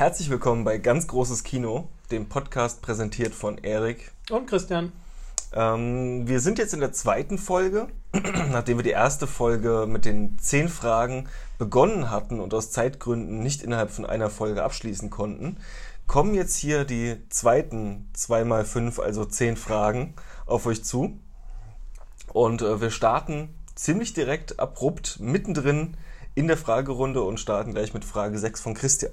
Herzlich willkommen bei Ganz Großes Kino, dem Podcast präsentiert von Erik. Und Christian. Ähm, wir sind jetzt in der zweiten Folge, nachdem wir die erste Folge mit den zehn Fragen begonnen hatten und aus Zeitgründen nicht innerhalb von einer Folge abschließen konnten, kommen jetzt hier die zweiten 2x5, also zehn Fragen auf euch zu. Und äh, wir starten ziemlich direkt, abrupt, mittendrin in der Fragerunde und starten gleich mit Frage 6 von Christian.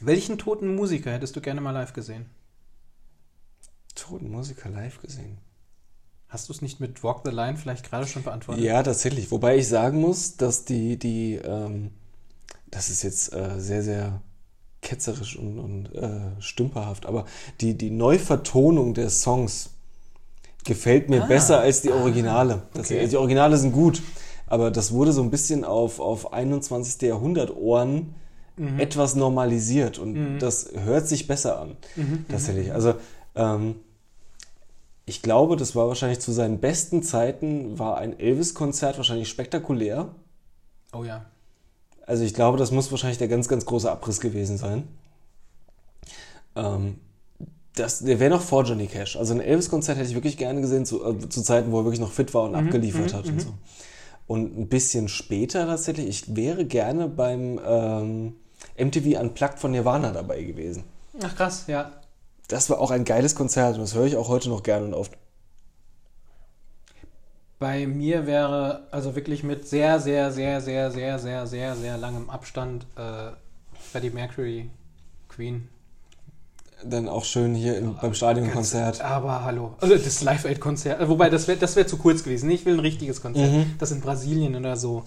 Welchen toten Musiker hättest du gerne mal live gesehen? Toten Musiker live gesehen. Hast du es nicht mit Walk the Line vielleicht gerade schon beantwortet? Ja, tatsächlich. Wobei ich sagen muss, dass die, die, ähm, das ist jetzt äh, sehr, sehr ketzerisch und, und äh, stümperhaft, aber die, die Neuvertonung der Songs gefällt mir Ah. besser als die Originale. Das, Okay. Die Originale sind gut, aber das wurde so ein bisschen auf, auf 21. Jahrhundert Ohren Mhm. etwas normalisiert und das hört sich besser an. Mhm. Tatsächlich. Also ähm, ich glaube, das war wahrscheinlich zu seinen besten Zeiten, war ein Elvis-Konzert wahrscheinlich spektakulär. Oh ja. Also ich glaube, das muss wahrscheinlich der ganz, ganz große Abriss gewesen sein. Ähm, das, der wäre noch vor Johnny Cash. Also ein Elvis-Konzert hätte ich wirklich gerne gesehen, zu, äh, zu Zeiten, wo er wirklich noch fit war und abgeliefert hat und so. Und ein bisschen später tatsächlich, ich wäre gerne beim ähm, MTV Unplugged von Nirvana dabei gewesen. Ach krass, ja. Das war auch ein geiles Konzert und das höre ich auch heute noch gerne und oft. Bei mir wäre also wirklich mit sehr, sehr, sehr, sehr, sehr, sehr, sehr, sehr langem Abstand äh, Freddie Mercury, Queen. Dann auch schön hier im, beim Stadionkonzert. Aber hallo. Also das Live-Aid-Konzert. Äh, Wobei, das wäre das wär zu kurz gewesen. Ich will ein richtiges Konzert. Mhm. Das in Brasilien oder so.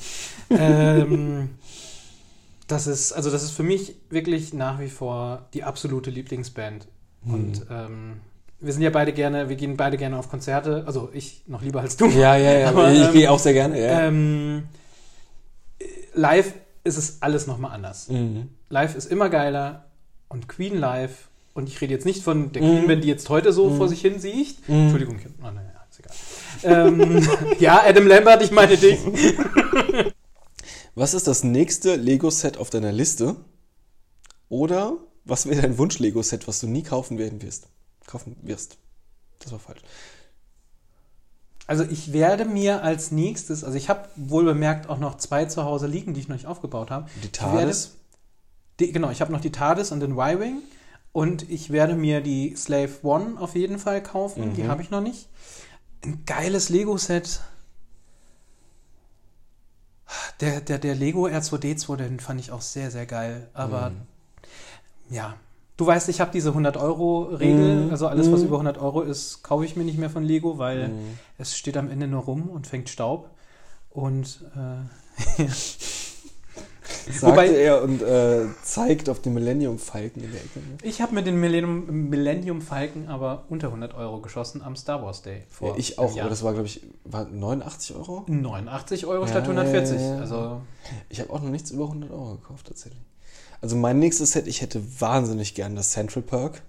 ähm, das ist, also das ist für mich wirklich nach wie vor die absolute Lieblingsband. Mhm. Und ähm, wir sind ja beide gerne, wir gehen beide gerne auf Konzerte. Also ich noch lieber als du. Ja, ja, ja. Aber, ich ähm, gehe auch sehr gerne. Ja. Ähm, live ist es alles nochmal anders. Mhm. Live ist immer geiler und Queen live. Und ich rede jetzt nicht von der Mhm. Queen-Band, die jetzt heute so vor sich hin sieht. Entschuldigung, ich, oh, naja, ist egal. ähm, ja, Adam Lambert, ich meine dich. Was ist das nächste Lego-Set auf deiner Liste? Oder was wäre dein Wunsch-Lego-Set, was du nie kaufen werden wirst? Kaufen wirst. Das war falsch. Also ich werde mir als nächstes, also ich habe wohl bemerkt auch noch zwei zu Hause liegen, die ich noch nicht aufgebaut habe. Die Ich werde- TARDIS? Die, genau, ich habe noch die TARDIS und den Y-Wing. Und ich werde mir die Slave One auf jeden Fall kaufen. Die habe ich noch nicht. Ein geiles Lego-Set. Der, der, der Lego R2D2, den fand ich auch sehr, sehr geil. Aber ja, du weißt, ich habe diese Mhm. 100-Euro-Regel. Also alles, was Mhm. über 100 Euro ist, kaufe ich mir nicht mehr von Lego, weil es steht am Ende nur rum und fängt Staub. Und äh, Sagte Wobei- er und äh, zeigt auf den Millennium Falken in der Ecke. ne? Ich habe mir den Millennium, Millennium Falcon aber unter 100 Euro geschossen am Star Wars Day. Vor Ja, ich auch, Jahr. aber das war, glaube ich, war 89 Euro? 89 Euro statt Ja, 140. ja. Also Ich habe auch noch nichts über 100 Euro gekauft, tatsächlich. Also mein nächstes Set, ich hätte wahnsinnig gern das Central Perk.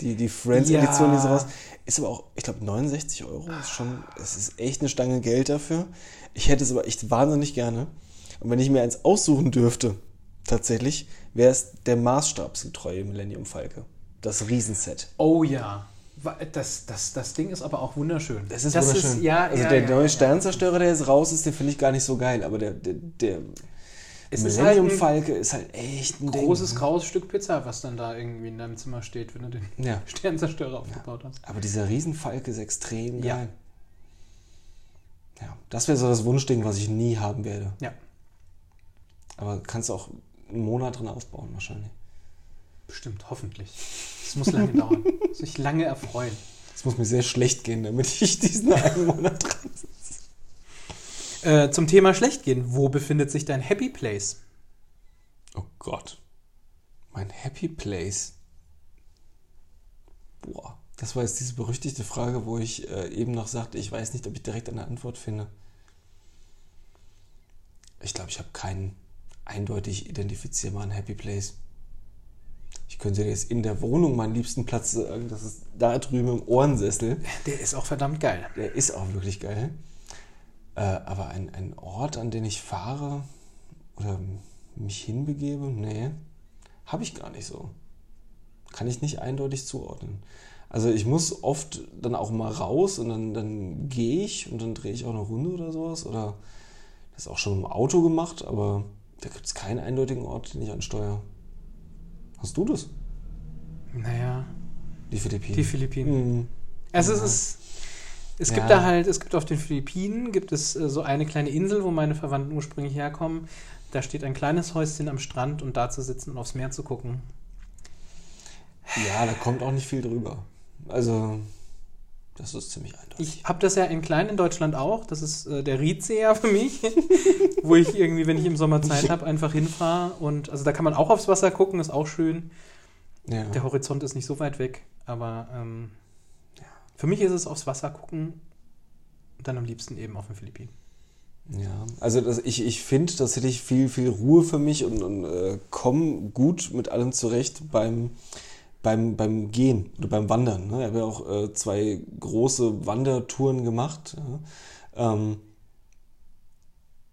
Die, die Friends-Edition, Ja. die sowas. Ist aber auch, ich glaube, 69 Euro. Ist schon, es ist echt eine Stange Geld dafür. Ich hätte es aber echt wahnsinnig gerne. Und wenn ich mir eins aussuchen dürfte, tatsächlich, wäre es der maßstabsgetreue Millennium Falke. Das Riesenset. Oh ja. Das, das, das Ding ist aber auch wunderschön. Das ist wunderschön. ja, also ja, der ja, neue. Sternzerstörer, der jetzt raus ist, den finde ich gar nicht so geil. Aber der, der, der Es ist Millennium halt ein Falke ist halt echt ein großes Ding. graues Stück Pizza, was dann da irgendwie in deinem Zimmer steht, wenn du den Ja. Sternzerstörer aufgebaut hast. Aber dieser Riesenfalke ist extrem Ja. geil. Ja, das wäre so das Wunschding, was ich nie haben werde. Ja, Aber kannst du auch einen Monat drin aufbauen wahrscheinlich. bestimmt, hoffentlich. Es muss lange dauern. Muss ich lange erfreuen. Es muss mir sehr schlecht gehen, damit ich diesen einen Monat dran sitze. Äh, zum Thema schlecht gehen. Wo befindet sich dein Happy Place? Oh Gott. Mein Happy Place. Boah. Das war jetzt diese berüchtigte Frage, wo ich äh, eben noch sagte, ich weiß nicht, ob ich direkt eine Antwort finde. Ich glaube, ich habe keinen eindeutig identifizierbaren Happy Place. Ich könnte dir jetzt in der Wohnung meinen liebsten Platz sagen. Das ist da drüben im Ohrensessel. Der ist auch verdammt geil. Der ist auch wirklich geil. Äh, aber ein, ein Ort, an den ich fahre oder mich hinbegebe, nee, habe ich gar nicht so. Kann ich nicht eindeutig zuordnen. Also ich muss oft dann auch mal raus und dann, dann gehe ich und dann drehe ich auch eine Runde oder sowas. Oder das ist auch schon im Auto gemacht, aber da gibt es keinen eindeutigen Ort, den ich ansteuere. Hast du das? Naja, Die Philippinen. die Philippinen. Mhm. Also es ist. Es gibt Ja. da halt, es gibt auf den Philippinen, gibt es äh, so eine kleine Insel, wo meine Verwandten ursprünglich herkommen. Da steht ein kleines Häuschen am Strand und da zu sitzen und aufs Meer zu gucken. Ja, da kommt auch nicht viel drüber. Also, das ist ziemlich eindeutig. Ich habe das ja in klein in Deutschland auch. Das ist äh, der Riedsee ja für mich, wo ich irgendwie, wenn ich im Sommer Zeit habe, einfach hinfahre. Und also da kann man auch aufs Wasser gucken, ist auch schön. ja. Der Horizont ist nicht so weit weg, aber ähm, für mich ist es aufs Wasser gucken und dann am liebsten eben auf den Philippinen. Ja, also das, ich, ich finde, das hätte ich viel, viel Ruhe für mich und, und äh, komme gut mit allem zurecht beim, beim, beim Gehen oder beim Wandern. Ne? Ich habe ja auch äh, zwei große Wandertouren gemacht. Ja? Ähm,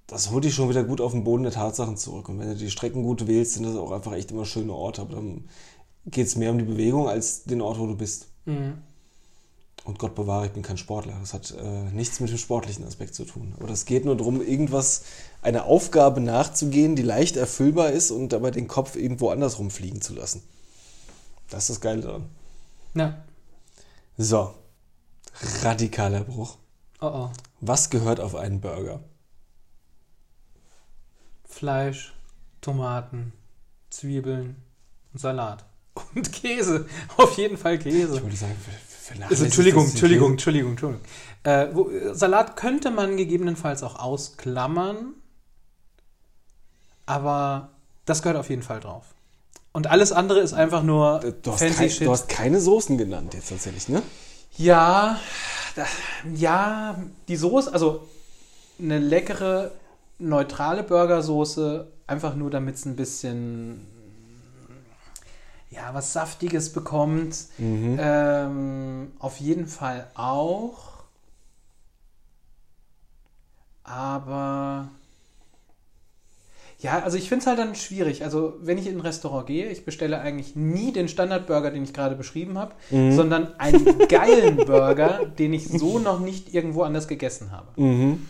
das holt dich schon wieder gut auf den Boden der Tatsachen zurück. Und wenn du die Strecken gut wählst, sind das auch einfach echt immer schöne Orte. Aber dann geht es mehr um die Bewegung als den Ort, wo du bist. Und Gott bewahre, ich bin kein Sportler. Das hat äh, nichts mit dem sportlichen Aspekt zu tun. Aber das geht nur darum, irgendwas, eine Aufgabe nachzugehen, die leicht erfüllbar ist und dabei den Kopf irgendwo anders rumfliegen zu lassen. Das ist das Geile daran. Ja. So, radikaler Bruch. Oh oh. Was gehört auf einen Burger? Fleisch, Tomaten, Zwiebeln und Salat. Und Käse. Auf jeden Fall Käse. Ich würde sagen, Also, Entschuldigung, Entschuldigung, Entschuldigung, Entschuldigung. Äh, wo, Salat könnte man gegebenenfalls auch ausklammern, aber das gehört auf jeden Fall drauf. Und alles andere ist einfach nur Du hast, fancy kein, shit. du hast keine Soßen genannt jetzt tatsächlich, ne? ja, da, ja, die Soße, also eine leckere, neutrale Burgersoße, einfach nur damit es ein bisschen, ja, was Saftiges bekommt. Ähm, auf jeden Fall auch. Aber ja, also ich finde es halt dann schwierig. Also wenn ich in ein Restaurant gehe, ich bestelle eigentlich nie den Standardburger, den ich gerade beschrieben habe, sondern einen geilen Burger, den ich so noch nicht irgendwo anders gegessen habe. Mhm.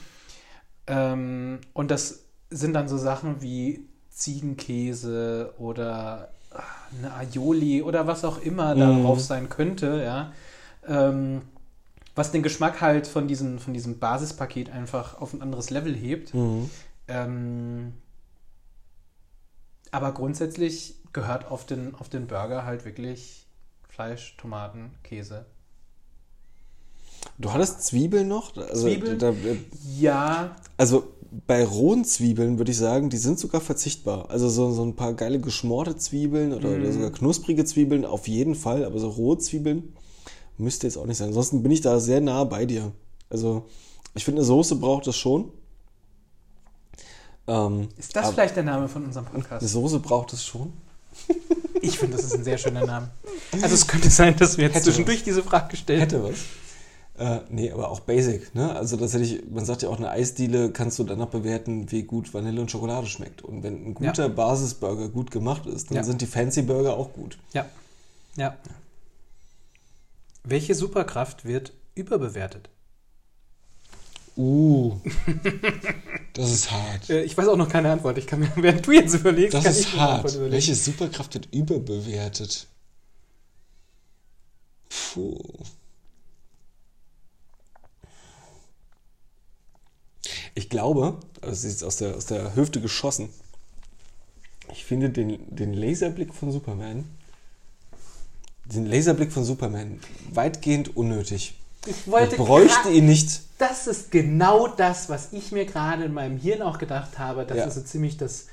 Ähm, und das sind dann so Sachen wie Ziegenkäse oder ah, eine Aioli oder was auch immer Mhm. drauf sein könnte, ja. Ähm, was den Geschmack halt von diesem, von diesem Basispaket einfach auf ein anderes Level hebt. Mhm. Ähm, aber grundsätzlich gehört auf den, auf den Burger halt wirklich Fleisch, Tomaten, Käse. Du hattest Zwiebeln noch? Also, Zwiebeln? Da, Ja, also bei rohen Zwiebeln würde ich sagen, die sind sogar verzichtbar. Also so, so ein paar geile geschmorte Zwiebeln oder, oder sogar knusprige Zwiebeln auf jeden Fall, aber so rohe Zwiebeln müsste jetzt auch nicht sein. Ansonsten bin ich da sehr nah bei dir. Also ich finde, eine Soße braucht das schon. Ähm, ist das vielleicht der Name von unserem Eine Podcast? Soße braucht es schon. Ich finde, das ist ein sehr schöner Name. Also es könnte sein, dass wir jetzt Hätte zwischendurch diese Frage gestellt Hätte was. Äh, nee, aber auch basic, ne? Also das hätte ich, man sagt ja auch, eine Eisdiele kannst du danach bewerten, wie gut Vanille und Schokolade schmeckt. Und wenn ein guter Ja. Basisburger gut gemacht ist, dann Ja. sind die Fancy Burger auch gut. Ja. Ja. Welche Superkraft wird überbewertet? Uh, das ist hart. Äh, ich weiß auch noch keine Antwort. Ich kann mir, während du jetzt überlegst, Das kann ist ich Antwort hart. überlegen. Welche Superkraft wird überbewertet? Puh. Ich glaube, also ist aus der, aus der Hüfte geschossen, ich finde den, den Laserblick von Superman, den Laserblick von Superman weitgehend unnötig. Ich Ich wollte bräuchte gra- ihn nicht. Das ist genau das, was ich mir gerade in meinem Hirn auch gedacht habe. Das Ja. ist so ziemlich das.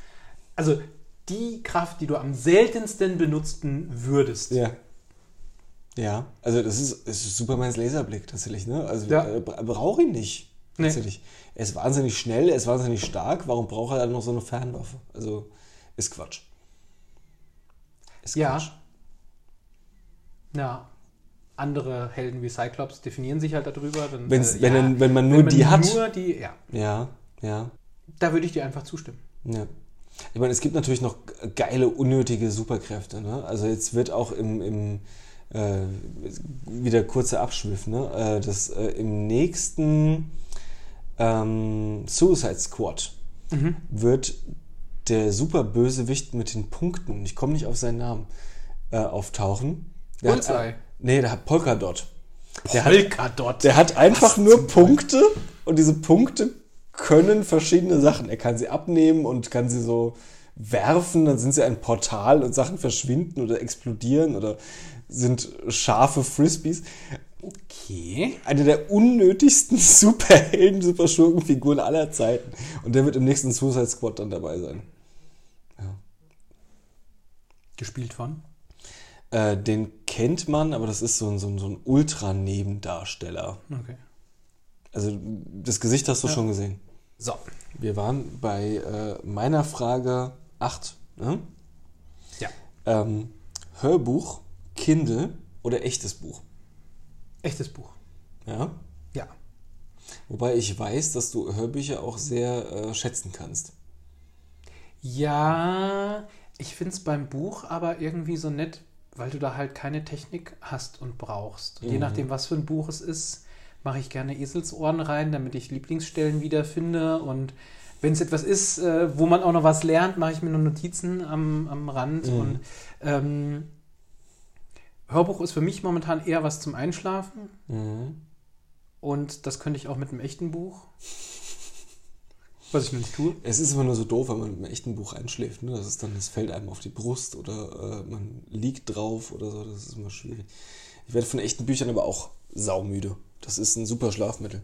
Also die Kraft, die du am seltensten benutzen würdest. Ja. Ja, also das ist, das ist Supermans Laserblick tatsächlich, ne? Also Ja. äh, bra- brauche ihn nicht. Nee. Tatsächlich. Er ist wahnsinnig schnell, er ist wahnsinnig stark. Warum braucht er dann noch so eine Fernwaffe? Also ist Quatsch. Ist Ja, Quatsch. Ja. Andere Helden wie Cyclops definieren sich halt darüber. Dann, Wenn's- äh, wenn, ja, wenn man nur die hat. Nur die, ja. Ja, ja, Da würde ich dir einfach zustimmen. ja. Ich meine, es gibt natürlich noch geile, unnötige Superkräfte. Ne? Also jetzt wird auch im, im äh, wieder kurzer Abschwiff, ne? äh, das äh, im nächsten ähm, Suicide Squad wird der Superbösewicht mit den Punkten, ich komme nicht auf seinen Namen, äh, auftauchen. Der hat, Bullseye. Nee, der hat Polkadot. Der hat, Polkadot. der hat einfach Was nur Punkte und diese Punkte können verschiedene Sachen. Er kann sie abnehmen und kann sie so werfen, dann sind sie ein Portal und Sachen verschwinden oder explodieren oder sind scharfe Frisbees. Okay. Eine der unnötigsten Superhelden, Superschurkenfiguren aller Zeiten. Und der wird im nächsten Suicide Squad dann dabei sein. Gespielt von? Äh, den kennt man, aber das ist so ein, so ein, so ein Ultra-Nebendarsteller. Okay. Also das Gesicht hast du schon gesehen. So. Wir waren bei äh, meiner Frage 8. Ne? Ja. Ähm, Hörbuch, Kindle oder echtes Buch? Echtes Buch. Ja. Ja. Wobei ich weiß, dass du Hörbücher auch sehr äh, schätzen kannst. Ja, ich finde es beim Buch aber irgendwie so nett, weil du da halt keine Technik hast und brauchst. Und Je nachdem, was für ein Buch es ist, mache ich gerne Eselsohren rein, damit ich Lieblingsstellen wiederfinde. Und wenn es etwas ist, äh, wo man auch noch was lernt, mache ich mir nur Notizen am, am Rand. Und ähm, Hörbuch ist für mich momentan eher was zum Einschlafen. Und das könnte ich auch mit einem echten Buch. Was ich nicht tue. Es ist immer nur so doof, wenn man mit einem echten Buch einschläft. Ne? Das ist dann, es fällt einem auf die Brust oder äh, man liegt drauf oder so. Das ist immer schwierig. Ich werde von echten Büchern aber auch saumüde. Das ist ein super Schlafmittel.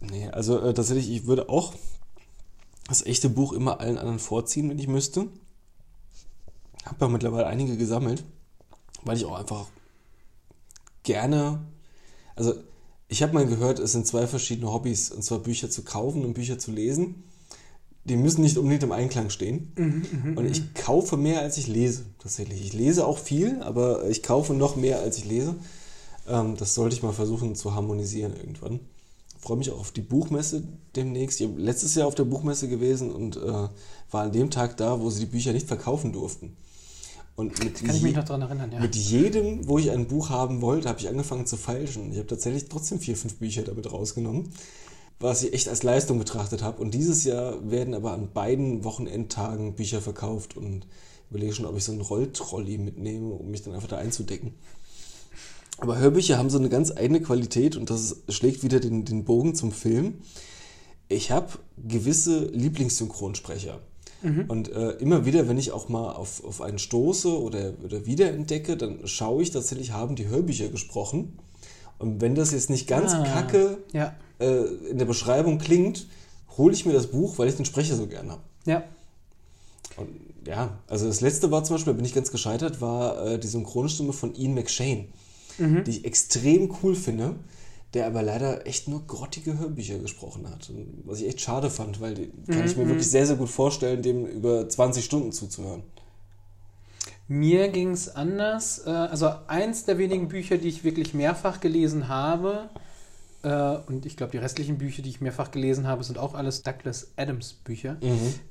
Nee, also äh, tatsächlich, ich würde auch das echte Buch immer allen anderen vorziehen, wenn ich müsste. Habe ja mittlerweile einige gesammelt, weil ich auch einfach gerne, also ich habe mal gehört, es sind zwei verschiedene Hobbys, und zwar Bücher zu kaufen und Bücher zu lesen. Die müssen nicht unbedingt im Einklang stehen. und ich kaufe mehr, als ich lese, tatsächlich. Ich lese auch viel, aber ich kaufe noch mehr, als ich lese. Ähm, das sollte ich mal versuchen zu harmonisieren irgendwann. freue mich auch auf die Buchmesse demnächst. Ich bin letztes Jahr auf der Buchmesse gewesen und äh, war an dem Tag da, wo sie die Bücher nicht verkaufen durften. Und mit Kann ich mich noch daran erinnern, ja. mit jedem, wo ich ein Buch haben wollte, habe ich angefangen zu feilschen. Ich habe tatsächlich trotzdem vier, fünf Bücher damit rausgenommen, was ich echt als Leistung betrachtet habe. Und dieses Jahr werden aber an beiden Wochenendtagen Bücher verkauft und überlege schon, ob ich so einen Rolltrolley mitnehme, um mich dann einfach da einzudecken. Aber Hörbücher haben so eine ganz eigene Qualität und das schlägt wieder den, den Bogen zum Film. Ich habe gewisse Lieblingssynchronsprecher. Und äh, immer wieder, wenn ich auch mal auf, auf einen stoße oder, oder wiederentdecke, dann schaue ich tatsächlich, haben die Hörbücher gesprochen. Und wenn das jetzt nicht ganz Ah, kacke Ja. äh, in der Beschreibung klingt, hole ich mir das Buch, weil ich den Sprecher so gern habe. Ja. Und ja, also das letzte war zum Beispiel, da bin ich ganz gescheitert, war äh, die Synchronstimme von Ian McShane, die ich extrem cool finde, der aber leider echt nur grottige Hörbücher gesprochen hat. Was ich echt schade fand, weil die kann ich mir wirklich sehr, sehr gut vorstellen, dem über 20 Stunden zuzuhören. Mir ging es anders. Äh, Also eins der wenigen Bücher, die ich wirklich mehrfach gelesen habe, äh, und ich glaube, die restlichen Bücher, die ich mehrfach gelesen habe, sind auch alles Douglas Adams Bücher.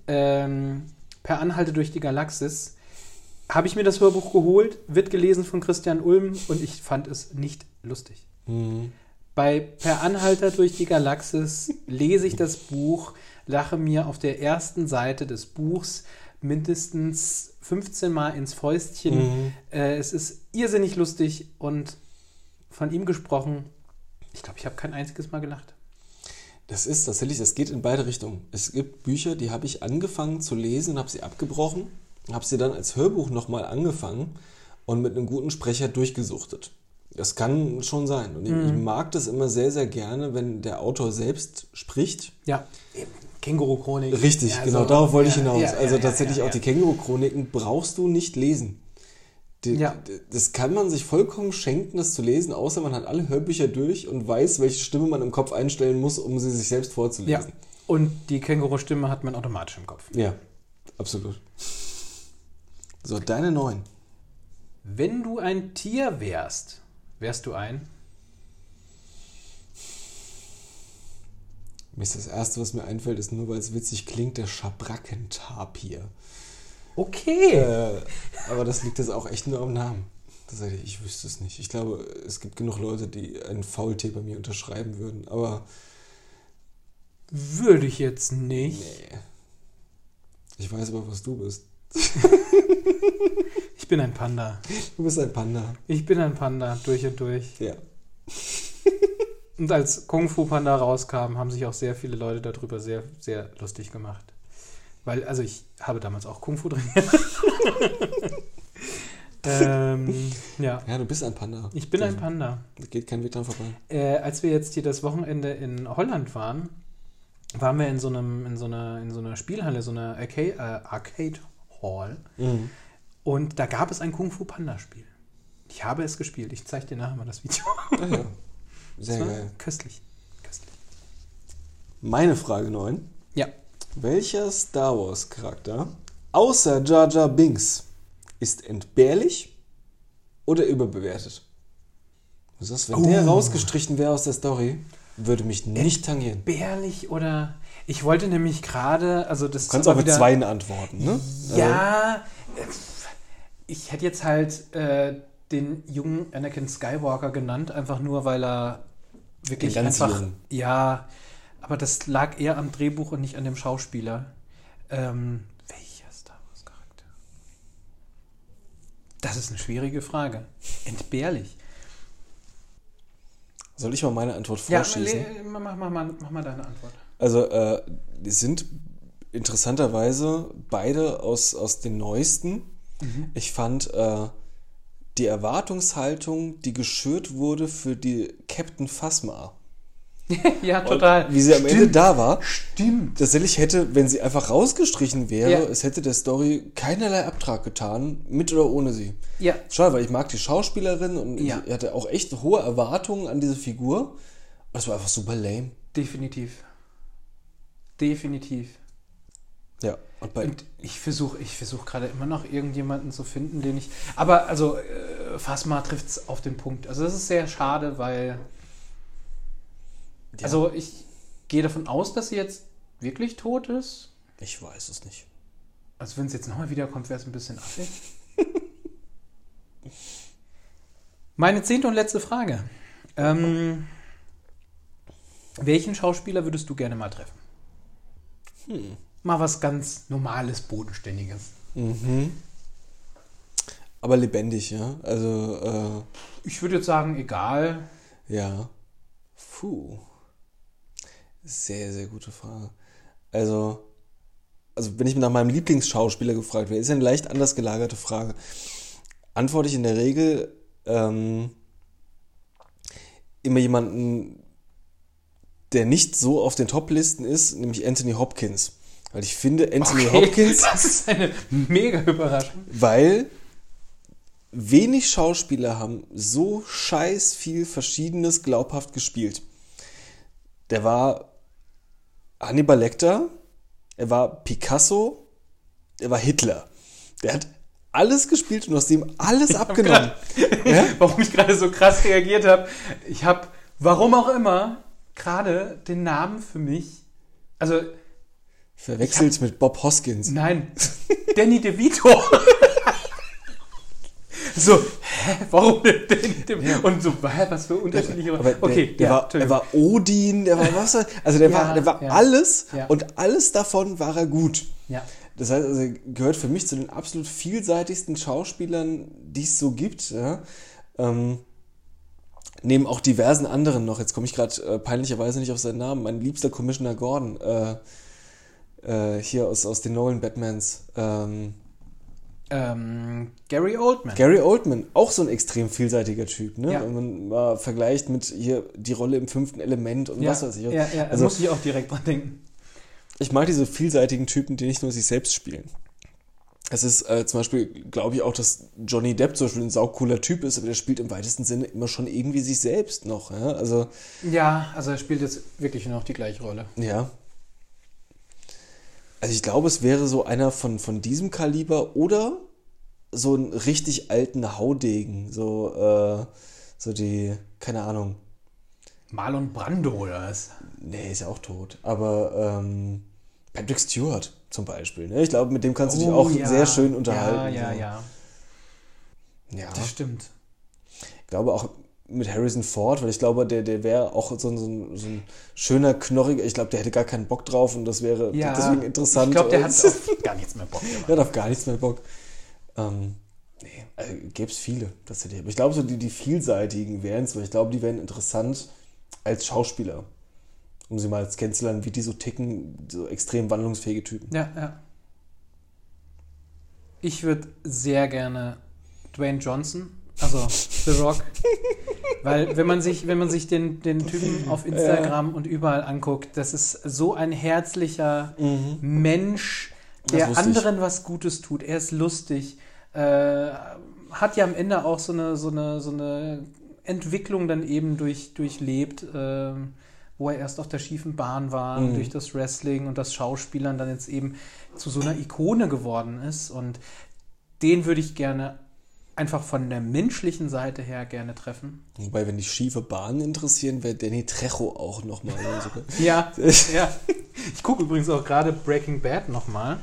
Ähm, per Anhalte durch die Galaxis habe ich mir das Hörbuch geholt, wird gelesen von Christian Ulm und ich fand es nicht lustig. Bei Per Anhalter durch die Galaxis lese ich das Buch, lache mir auf der ersten Seite des Buchs mindestens 15 Mal ins Fäustchen. Äh, es ist irrsinnig lustig und von ihm gesprochen, ich glaube, ich habe kein einziges Mal gelacht. Das ist tatsächlich, das geht in beide Richtungen. Es gibt Bücher, die habe ich angefangen zu lesen und habe sie abgebrochen, habe sie dann als Hörbuch nochmal angefangen und mit einem guten Sprecher durchgesuchtet. Das kann schon sein. Und ich, ich mag das immer sehr, sehr gerne, wenn der Autor selbst spricht. Ja. Känguru-Chronik. Richtig, Ja, genau, so. darauf wollte ich Ja, hinaus. ja, also ja, tatsächlich ja, auch ja. die Känguru-Chroniken brauchst du nicht lesen. Die, Ja. Das kann man sich vollkommen schenken, das zu lesen, außer man hat alle Hörbücher durch und weiß, welche Stimme man im Kopf einstellen muss, um sie sich selbst Ja, vorzulesen. und die Känguru-Stimme hat man automatisch im Kopf. Ja, absolut. So, deine neun. Wenn du ein Tier wärst, wärst du ein? Mir ist das Erste, was mir einfällt, ist nur, weil es witzig klingt, der Schabrackentapir. Okay. Äh, aber das liegt jetzt auch echt nur am Namen. Tatsächlich, ich wüsste es nicht. Ich glaube, es gibt genug Leute, die einen Faultee bei mir unterschreiben würden, aber Würde ich jetzt nicht. nee. Ich weiß aber, was du bist. Ich bin ein Panda. Du bist ein Panda. Ich bin ein Panda, durch und durch. Ja. Und als Kung Fu Panda rauskam, haben sich auch sehr viele Leute darüber sehr, sehr lustig gemacht. Weil, also ich habe damals auch Kung Fu trainiert. ähm, ja, Ja, du bist ein Panda. ich bin ein Panda. Da geht kein Weg dran vorbei. Äh, als wir jetzt hier das Wochenende in Holland waren, waren wir in so einem, in so einer, in so einer Spielhalle, so einer Arcade, äh, Arcade Hall. Mhm. Und da gab es ein Kung Fu Panda Spiel. Ich habe es gespielt. Ich zeige dir nachher mal das Video. Ah, ja. Sehr Das war geil. Köstlich. Köstlich. Meine Frage 9. Ja. Welcher Star Wars Charakter außer Jar Jar Binks ist entbehrlich oder überbewertet? Du sagst, wenn der Oh. rausgestrichen wäre aus der Story, würde mich nicht tangieren. Bärlich oder. Ich wollte nämlich gerade. Also das Du kannst auch mit wieder- zweien antworten, ne? Ja. äh, Ich hätte jetzt halt äh, den jungen Anakin Skywalker genannt, einfach nur, weil er wirklich Den ganz einfach. jung. Ja. Aber das lag eher am Drehbuch und nicht an dem Schauspieler. Ähm, welcher Star Wars Charakter? Das ist eine schwierige Frage. Entbehrlich. Soll ich mal meine Antwort Ja, vorschießen? le- mach, mach, mach, mach mal deine Antwort. Also, äh, die sind interessanterweise beide aus, aus den neuesten. Mhm. Ich fand äh, die Erwartungshaltung, die geschürt wurde für die Captain Phasma, ja, total. wie sie am Ende da war, Stimmt. tatsächlich hätte, wenn sie einfach rausgestrichen wäre, Ja. es hätte der Story keinerlei Abtrag getan, mit oder ohne sie. Ja, Schade, weil ich mag die Schauspielerin und Ja. ich hatte auch echt hohe Erwartungen an diese Figur. Das war einfach super lame. definitiv. Definitiv. Ja, und bei Und ich versuche ich versuch gerade immer noch irgendjemanden zu finden, den ich. Aber also, äh, Phasma trifft es auf den Punkt. Also, das ist sehr schade, weil. Ja. Also, ich gehe davon aus, dass sie jetzt wirklich tot ist. ich weiß es nicht. Also, wenn es jetzt nochmal wiederkommt, wäre es ein bisschen affig. Meine zehnte und letzte Frage. Ähm, welchen Schauspieler würdest du gerne mal treffen? Hm. Mal was ganz Normales, Bodenständiges. Mhm. Aber lebendig, ja. Also, Ich würde jetzt sagen, egal. äh, ja. Puh. Sehr, sehr gute Frage. Also, also wenn ich nach meinem Lieblingsschauspieler gefragt werde, ist ja eine leicht anders gelagerte Frage. Antworte ich in der Regel ähm, immer jemanden, der nicht so auf den Top-Listen ist, nämlich Anthony Hopkins. Weil ich finde, Anthony Okay, Hopkins Das ist eine mega Überraschung. weil wenig Schauspieler haben so scheiß viel Verschiedenes glaubhaft gespielt. Der war Hannibal Lecter, er war Picasso, er war Hitler. Der hat alles gespielt und aus dem alles abgenommen. Ja? Warum ich gerade so krass reagiert habe. Ich habe, warum auch immer, gerade den Namen für mich. Also, Verwechselt mit Bob Hoskins. nein, Danny DeVito. so, hä, warum denn DeVito? Und so, hä, was für unterschiedliche. Aber der, okay, der, ja, war, der war Odin, der war was? Also der Ja, war, der war ja. alles Ja. und alles davon war er gut. Ja. Das heißt, also, er gehört für mich zu den absolut vielseitigsten Schauspielern, die es so gibt. Ja? Ähm, neben auch diversen anderen noch. Jetzt komme ich gerade äh, peinlicherweise nicht auf seinen Namen. Mein liebster Commissioner Gordon, äh, äh, hier aus, aus den Nolan Batmans. Ähm, Ähm, Gary Oldman. Gary Oldman, auch so ein extrem vielseitiger Typ. Ne? Ja. Wenn man mal vergleicht mit hier die Rolle im fünften Element und ja, was weiß ich. Ja, ja, also, muss ich auch direkt dran denken. ich mag diese vielseitigen Typen, die nicht nur sich selbst spielen. Es ist äh, zum Beispiel, glaube ich auch, dass Johnny Depp zum Beispiel ein saucooler Typ ist, aber der spielt im weitesten Sinne immer schon irgendwie sich selbst noch. Ja? Also, Ja, also er spielt jetzt wirklich noch die gleiche Rolle. ja. Also ich glaube, es wäre so einer von, von diesem Kaliber oder so einen richtig alten Haudegen. So, äh, so die, keine Ahnung. Marlon Brando oder was? Nee, ist ja auch tot. Aber ähm, Patrick Stewart zum Beispiel. Ne? Ich glaube, mit dem kannst du dich Oh, auch ja. sehr schön unterhalten. Ja, ja, so. ja. ja. Das stimmt. Ich glaube auch mit Harrison Ford, weil ich glaube, der, der wäre auch so ein, so, ein, so ein schöner, knorriger, ich glaube, der hätte gar keinen Bock drauf und das wäre Ja, deswegen interessant. Ich glaube, der hat auf gar nichts mehr Bock der hat auf gar nichts mehr Bock. Ähm, nee, also, gäbe es viele tatsächlich. Aber ich glaube, so die, die vielseitigen wären es, weil ich glaube, die wären interessant als Schauspieler. Um sie mal kennenzulernen, wie die so ticken, so extrem wandlungsfähige Typen. Ja, ja. Ich würde sehr gerne Dwayne Johnson, also The Rock, weil wenn man sich, wenn man sich den, den Typen auf Instagram und überall anguckt, das ist so ein herzlicher Mensch, Das der wusste ich. anderen was Gutes tut. Er ist lustig, äh, hat ja am Ende auch so eine, so eine, so eine Entwicklung dann eben durch, durchlebt, ähm, wo er erst auf der schiefen Bahn war Mhm. durch das Wrestling und das Schauspielern dann jetzt eben zu so einer Ikone geworden ist. Und den würde ich gerne einfach von der menschlichen Seite her gerne treffen. Wobei, wenn dich schiefe Bahnen interessieren, wäre Danny Trejo auch nochmal. Ja, ja. Ich gucke übrigens auch gerade Breaking Bad nochmal.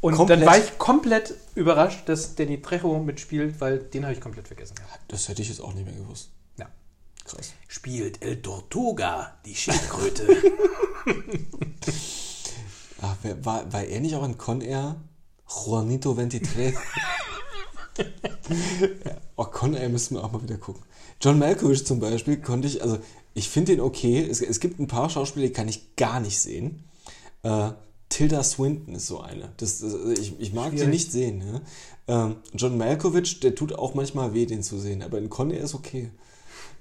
Und Komplett? dann war ich komplett überrascht, dass Danny Trejo mitspielt, weil den habe ich komplett vergessen. Das hätte ich jetzt auch nicht mehr gewusst. Ja. Krass. Spielt El Tortuga, die Schildkröte. Ach, wer, war, war er nicht auch in Con Air? Juanito 23. Oh, Con Air müssen wir auch mal wieder gucken. John Malkovich zum Beispiel konnte ich, also ich finde den okay. Es, es gibt ein paar Schauspieler, die kann ich gar nicht sehen. Äh, Tilda Swinton ist so eine. Das, das, ich, ich mag die Schwierig. nicht sehen. Ja? Ähm, John Malkovich, der tut auch manchmal weh, den zu sehen. Aber in Con Air ist okay.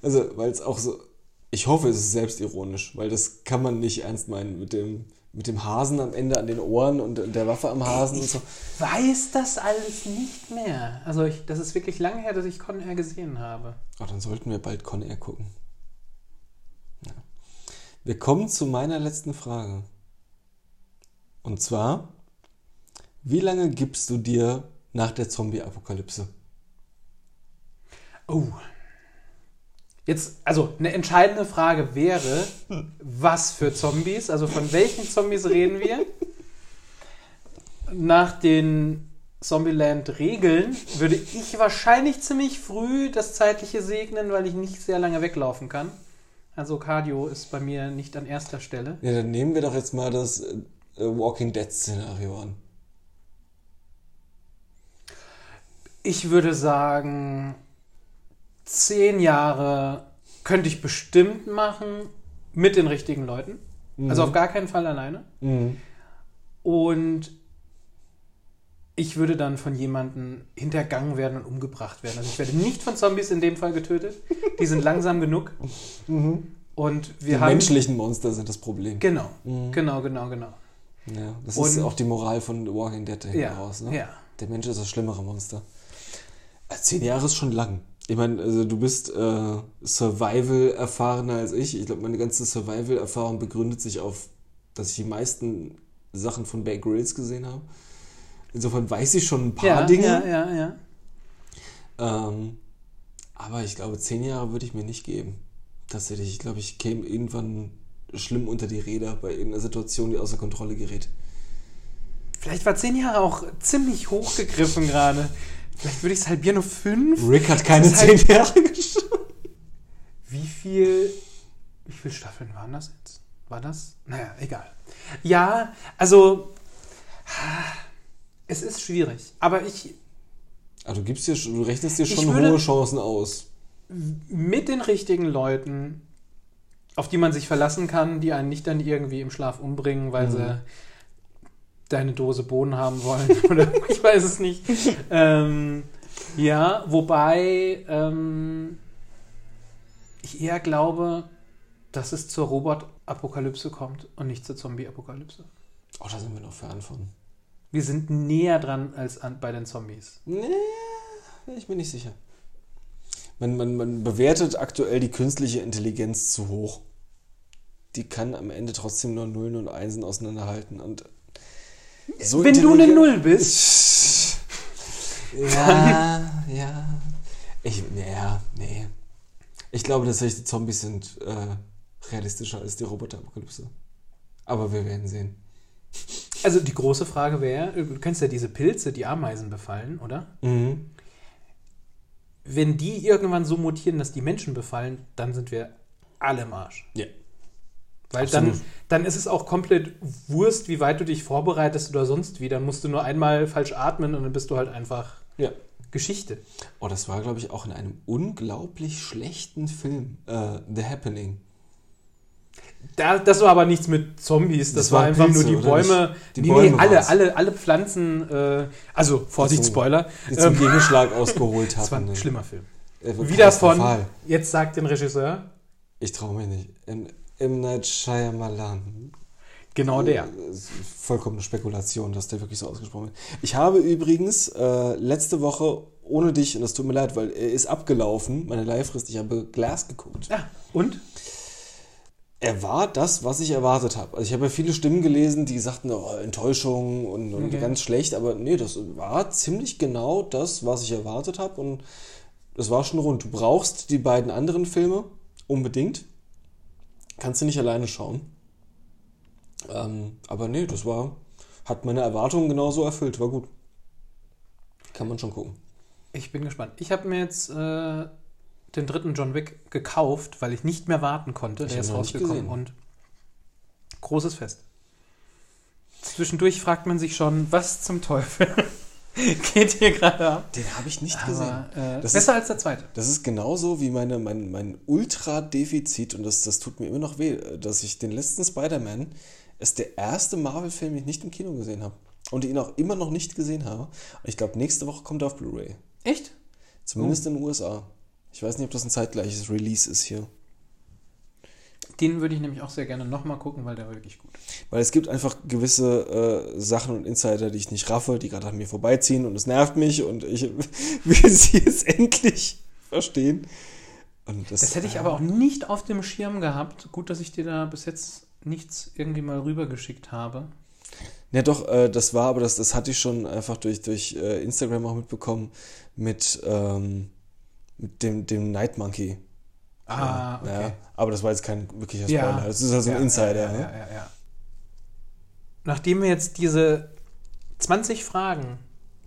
Also, weil es auch so. Ich hoffe, es ist selbstironisch, weil das kann man nicht ernst meinen mit dem, mit dem Hasen am Ende an den Ohren und der Waffe am Hasen und so. Weiß das alles nicht mehr. Also ich, das ist wirklich lange her, dass ich Con Air gesehen habe. Oh, dann sollten wir bald Con Air gucken. Ja. Wir kommen zu meiner letzten Frage. Und zwar, wie lange gibst du dir nach der Zombie-Apokalypse? Oh. Jetzt, also eine entscheidende Frage wäre, was für Zombies, also von welchen Zombies reden wir? Nach den Zombieland-Regeln würde ich wahrscheinlich ziemlich früh das zeitliche segnen, weil ich nicht sehr lange weglaufen kann. Also Cardio ist bei mir nicht an erster Stelle. Ja, dann nehmen wir doch jetzt mal das äh, Walking Dead-Szenario an. Ich würde sagen, zehn Jahre könnte ich bestimmt machen mit den richtigen Leuten. Also auf gar keinen Fall alleine. Mhm. Und ich würde dann von jemandem hintergangen werden und umgebracht werden. Also ich werde nicht von Zombies in dem Fall getötet. Die sind langsam genug. Und wir Die haben. menschlichen Monster sind das Problem. Genau, genau, genau, genau. Ja, das ist Und- auch die Moral von The Walking Dead hinten Ja. Ne? ja. Der Mensch ist das schlimmere Monster. Also zehn Jahre ist schon lang. Ich meine, also du bist äh, Survival-erfahrener als ich. Ich glaube, meine ganze Survival-Erfahrung begründet sich auf, dass ich die meisten Sachen von Bear Grylls gesehen habe. Insofern weiß ich schon ein paar Ja, Dinge. ja, ja, ja. Ähm, aber ich glaube, zehn Jahre würde ich mir nicht geben. Tatsächlich, ich glaube, ich käme irgendwann schlimm unter die Räder bei irgendeiner Situation, die außer Kontrolle gerät. Vielleicht war zehn Jahre auch ziemlich hochgegriffen gerade. Vielleicht würde ich es halbieren auf fünf. Rick hat keine Das ist halt- zehn Jahre geschaut. Wie viel, wie viele Staffeln waren das jetzt? War das? Naja, egal. Ja, also es ist schwierig. Aber ich Also du gibst dir, du rechnest dir schon hohe Chancen aus. mit den richtigen Leuten, auf die man sich verlassen kann, die einen nicht dann irgendwie im Schlaf umbringen, weil sie deine Dose Bohnen haben wollen oder ich weiß es nicht. ähm, ja, wobei ähm, ich eher glaube, dass es zur Robot-Apokalypse kommt und nicht zur Zombie-Apokalypse. Oh, da sind wir noch fern von. Wir sind näher dran als an, bei den Zombies. Nee, ich bin nicht sicher. Man, man, man bewertet aktuell die künstliche Intelligenz zu hoch. Die kann am Ende trotzdem nur Nullen und Einsen auseinanderhalten. Und so Wenn du eine Null bist, Ja, ja. Ich, ja, nee. Ich glaube tatsächlich, die Zombies sind äh, realistischer als die Roboterapokalypse. Aber wir werden sehen. Also die große Frage wäre, du kennst ja diese Pilze, die Ameisen befallen, oder? Mhm. Wenn die irgendwann so mutieren, dass die Menschen befallen, dann sind wir alle im Arsch. Ja. Weil Absolut. dann, dann ist es auch komplett Wurst, wie weit du dich vorbereitest oder sonst wie. Dann musst du nur einmal falsch atmen und dann bist du halt einfach Ja. Geschichte. Oh, das war, glaube ich, auch in einem unglaublich schlechten Film. Äh, The Happening. Da, das war aber nichts mit Zombies, das, Das war einfach Pilze, nur die Bäume. Die nee, Bäume nee, alle, alle, alle Pflanzen, äh, also Vorsicht, Die zum- Spoiler. Die zum Ähm, Gegenschlag ausgeholt das war ein schlimmer Film. Wird Wieder von, jetzt sagt den Regisseur, Ich traue mich nicht. M. M. Night Shyamalan. genau der. Das ist Vollkommene Spekulation, dass der wirklich so ausgesprochen wird. Ich habe übrigens äh, letzte Woche ohne dich, und das tut mir leid, weil er ist abgelaufen, meine Leihfrist, ich habe Glass geguckt. Ja, und? Er war das, was ich erwartet habe. Also ich habe ja viele Stimmen gelesen, die sagten, oh, Enttäuschung und, und Okay. ganz schlecht, aber nee, das war ziemlich genau das, was ich erwartet habe und es war schon rund. Du brauchst die beiden anderen Filme unbedingt. Kannst du nicht alleine schauen. Ähm, aber nee, das war, hat meine Erwartungen genauso erfüllt, war gut. Kann man schon gucken. Ich bin gespannt. Ich habe mir jetzt äh, den dritten John Wick gekauft, weil ich nicht mehr warten konnte. Ich Der ist rausgekommen und großes Fest. Zwischendurch fragt man sich schon, was zum Teufel geht hier gerade ab? Den habe ich nicht gesehen. Aber äh, besser ist- als der zweite. Das ist genauso wie meine, mein, mein Ultra-Defizit, und das, das tut mir immer noch weh, dass ich den letzten Spider-Man ist der erste Marvel-Film, den ich nicht im Kino gesehen habe. Und ihn auch immer noch nicht gesehen habe. Und ich glaube, nächste Woche kommt er auf Blu-ray. Echt? Zumindest in den USA. Ich weiß nicht, ob das ein zeitgleiches Release ist hier. Den würde ich nämlich auch sehr gerne nochmal gucken, weil der war wirklich gut. Weil es gibt einfach gewisse äh, Sachen und Insider, die ich nicht raffe, die gerade an mir vorbeiziehen und es nervt mich und ich will sie jetzt endlich verstehen. Und Das hätte ich aber auch nicht auf dem Schirm gehabt. Gut, dass ich dir da bis jetzt nichts irgendwie mal rübergeschickt habe. Ja, doch, äh, das war, aber das, das hatte ich schon einfach durch, durch äh, Instagram auch mitbekommen mit, ähm, mit dem, dem Night Monkey. Ah, okay. Ja, aber das war jetzt kein wirklicher Ja. Spoiler. Das ist also ein Ja, Insider. Ja, ne? ja, ja, ja. Nachdem wir jetzt diese 20 Fragen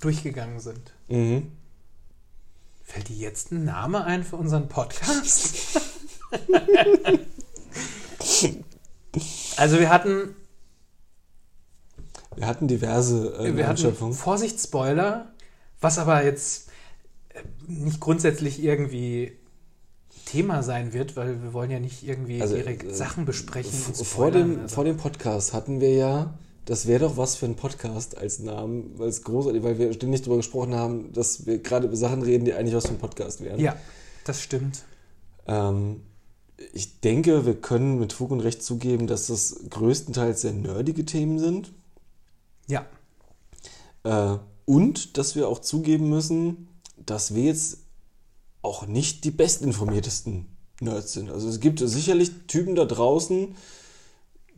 durchgegangen sind, Mhm. fällt dir jetzt ein Name ein für unseren Podcast? also wir hatten, Wir hatten diverse äh, wir hatten. Vorsicht Spoiler, was aber jetzt äh, nicht grundsätzlich irgendwie Thema sein wird, weil wir wollen ja nicht irgendwie Also, direkt äh, Sachen besprechen. Vor dem, also. vor dem Podcast hatten wir ja, das wäre doch was für ein Podcast als Namen, weil es großartig, weil wir ständig darüber gesprochen haben, dass wir gerade über Sachen reden, die eigentlich was für ein Podcast wären. Ja, das stimmt. Ähm, ich denke, wir können mit Fug und Recht zugeben, dass das größtenteils sehr nerdige Themen sind. Ja. Äh, und dass wir auch zugeben müssen, dass wir jetzt auch nicht die bestinformiertesten Nerds sind. Also es gibt sicherlich Typen da draußen,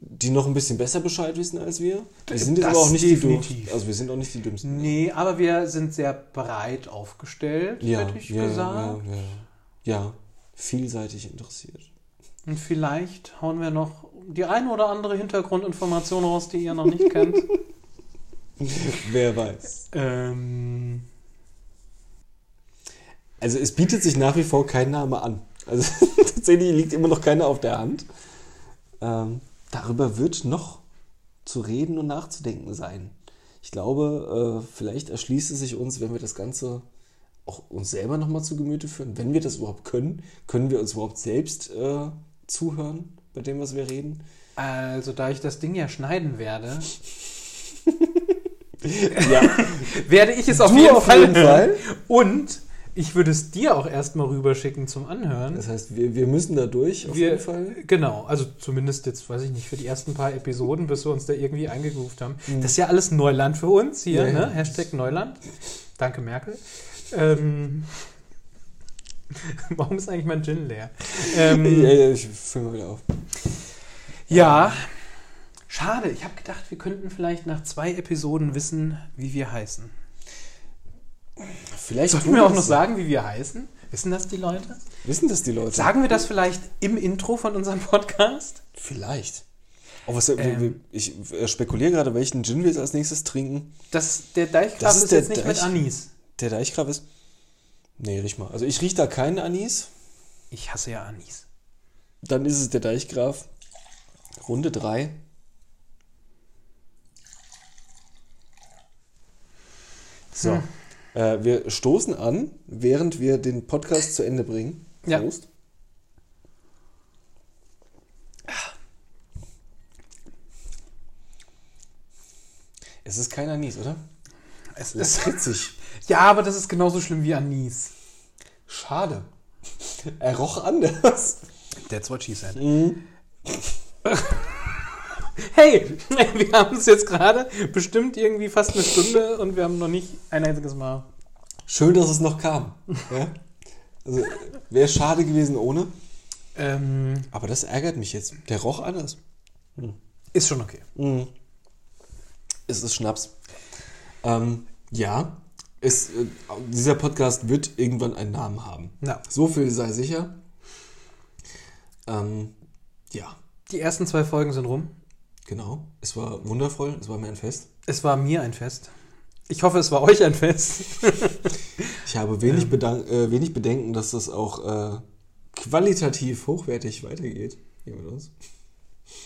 die noch ein bisschen besser Bescheid wissen als wir. Wir sind jetzt Das aber auch nicht die definitiv. dümmsten. Also wir sind auch nicht die dümmsten. Nee, aber wir sind sehr breit aufgestellt, Ja, hätte ich ja, gesagt. ja, ja, ja, vielseitig interessiert. Und vielleicht hauen wir noch die eine oder andere Hintergrundinformation raus, die ihr noch nicht kennt. Wer weiß. ähm, Also es bietet sich nach wie vor kein Name an. Also tatsächlich liegt immer noch keiner auf der Hand. Ähm, darüber wird noch zu reden und nachzudenken sein. Ich glaube, äh, vielleicht erschließt es sich uns, wenn wir das Ganze auch uns selber nochmal zu Gemüte führen. Wenn wir das überhaupt können, können wir uns überhaupt selbst äh, zuhören bei dem, was wir reden. also, da ich das Ding ja schneiden werde, Ja, werde ich es auf jeden auf Fall jeden hören. Fall. Und ich würde es dir auch erstmal rüberschicken zum Anhören. das heißt, wir, wir müssen da durch, auf wir, jeden Fall. Genau, also zumindest jetzt, weiß ich nicht, für die ersten paar Episoden, bis wir uns da irgendwie eingegroovt haben. Mhm. Das ist ja alles Neuland für uns hier, Ja, ja. ne? Hashtag Neuland. Danke, Merkel. Ähm, warum ist eigentlich mein Gin leer? Ähm, Ja, ja, ich fülle mal wieder auf. ja, schade. Ich habe gedacht, wir könnten vielleicht nach zwei Episoden wissen, wie wir heißen. Vielleicht Sollten wir auch noch sagen, wie wir heißen? Wissen das die Leute? Wissen das die Leute? Sagen wir das vielleicht im Intro von unserem Podcast? Vielleicht. Oh, was, Ähm. ich äh, spekuliere gerade, welchen Gin wir jetzt als nächstes trinken. Das, der Deichgraf Das ist, ist der jetzt nicht mit Deich- Anis. Der Deichgraf ist. Nee, riech mal. Also ich rieche da keinen Anis. Ich hasse ja Anis. Dann ist es der Deichgraf. Runde 3. So. Hm. Äh, wir stoßen an, während wir den Podcast zu Ende bringen. Ja. Prost. Es ist kein Anis, oder? Es ist witzig. ja, aber das ist genauso schlimm wie Anis. Schade. Er roch anders. That's what she said. Hey, wir haben es jetzt gerade bestimmt irgendwie fast eine Stunde und wir haben noch nicht ein einziges Mal. Schön, dass es noch kam. Ja? Also, wäre schade gewesen ohne. Ähm, Aber das ärgert mich jetzt. Der roch anders. ist schon okay. Es ist Schnaps. Ähm, ja, es, äh, dieser Podcast wird irgendwann einen Namen haben. Ja. So viel sei sicher. Ähm, ja, Die ersten zwei Folgen sind rum. Genau. Es war wundervoll. Es war mir ein Fest. Es war mir ein Fest. Ich hoffe, es war euch ein Fest. Ich habe wenig, Bedank äh, wenig Bedenken, dass das auch äh, qualitativ hochwertig weitergeht.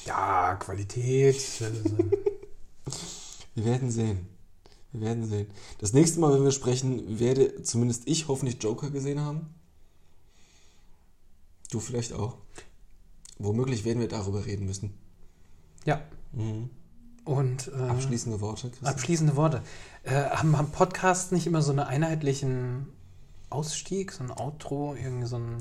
Ja, Qualität. Wir werden sehen. Wir werden sehen. Das nächste Mal, wenn wir sprechen, werde zumindest ich hoffentlich Joker gesehen haben. Du vielleicht auch. Womöglich werden wir darüber reden müssen. Ja. Und äh, Abschließende Worte, Christian. abschließende Worte. Äh, haben, haben Podcasts nicht immer so einen einheitlichen Ausstieg, so ein Outro, irgendwie so ein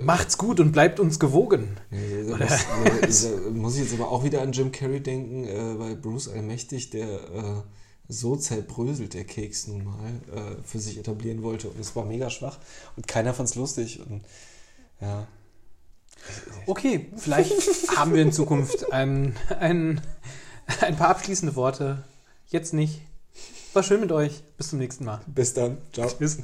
Macht's gut und bleibt uns gewogen. Nee, da muss, da muss ich jetzt aber auch wieder an Jim Carrey denken, äh, bei Bruce Allmächtig, der äh, so zerbröselt, der Keks nun mal, äh, für sich etablieren wollte. Und es war mega schwach und keiner fand es lustig. Und ja, Okay, vielleicht haben wir in Zukunft ein, ein, ein paar abschließende Worte. Jetzt nicht. War schön mit euch. Bis zum nächsten Mal. bis dann. Ciao. Tschüss.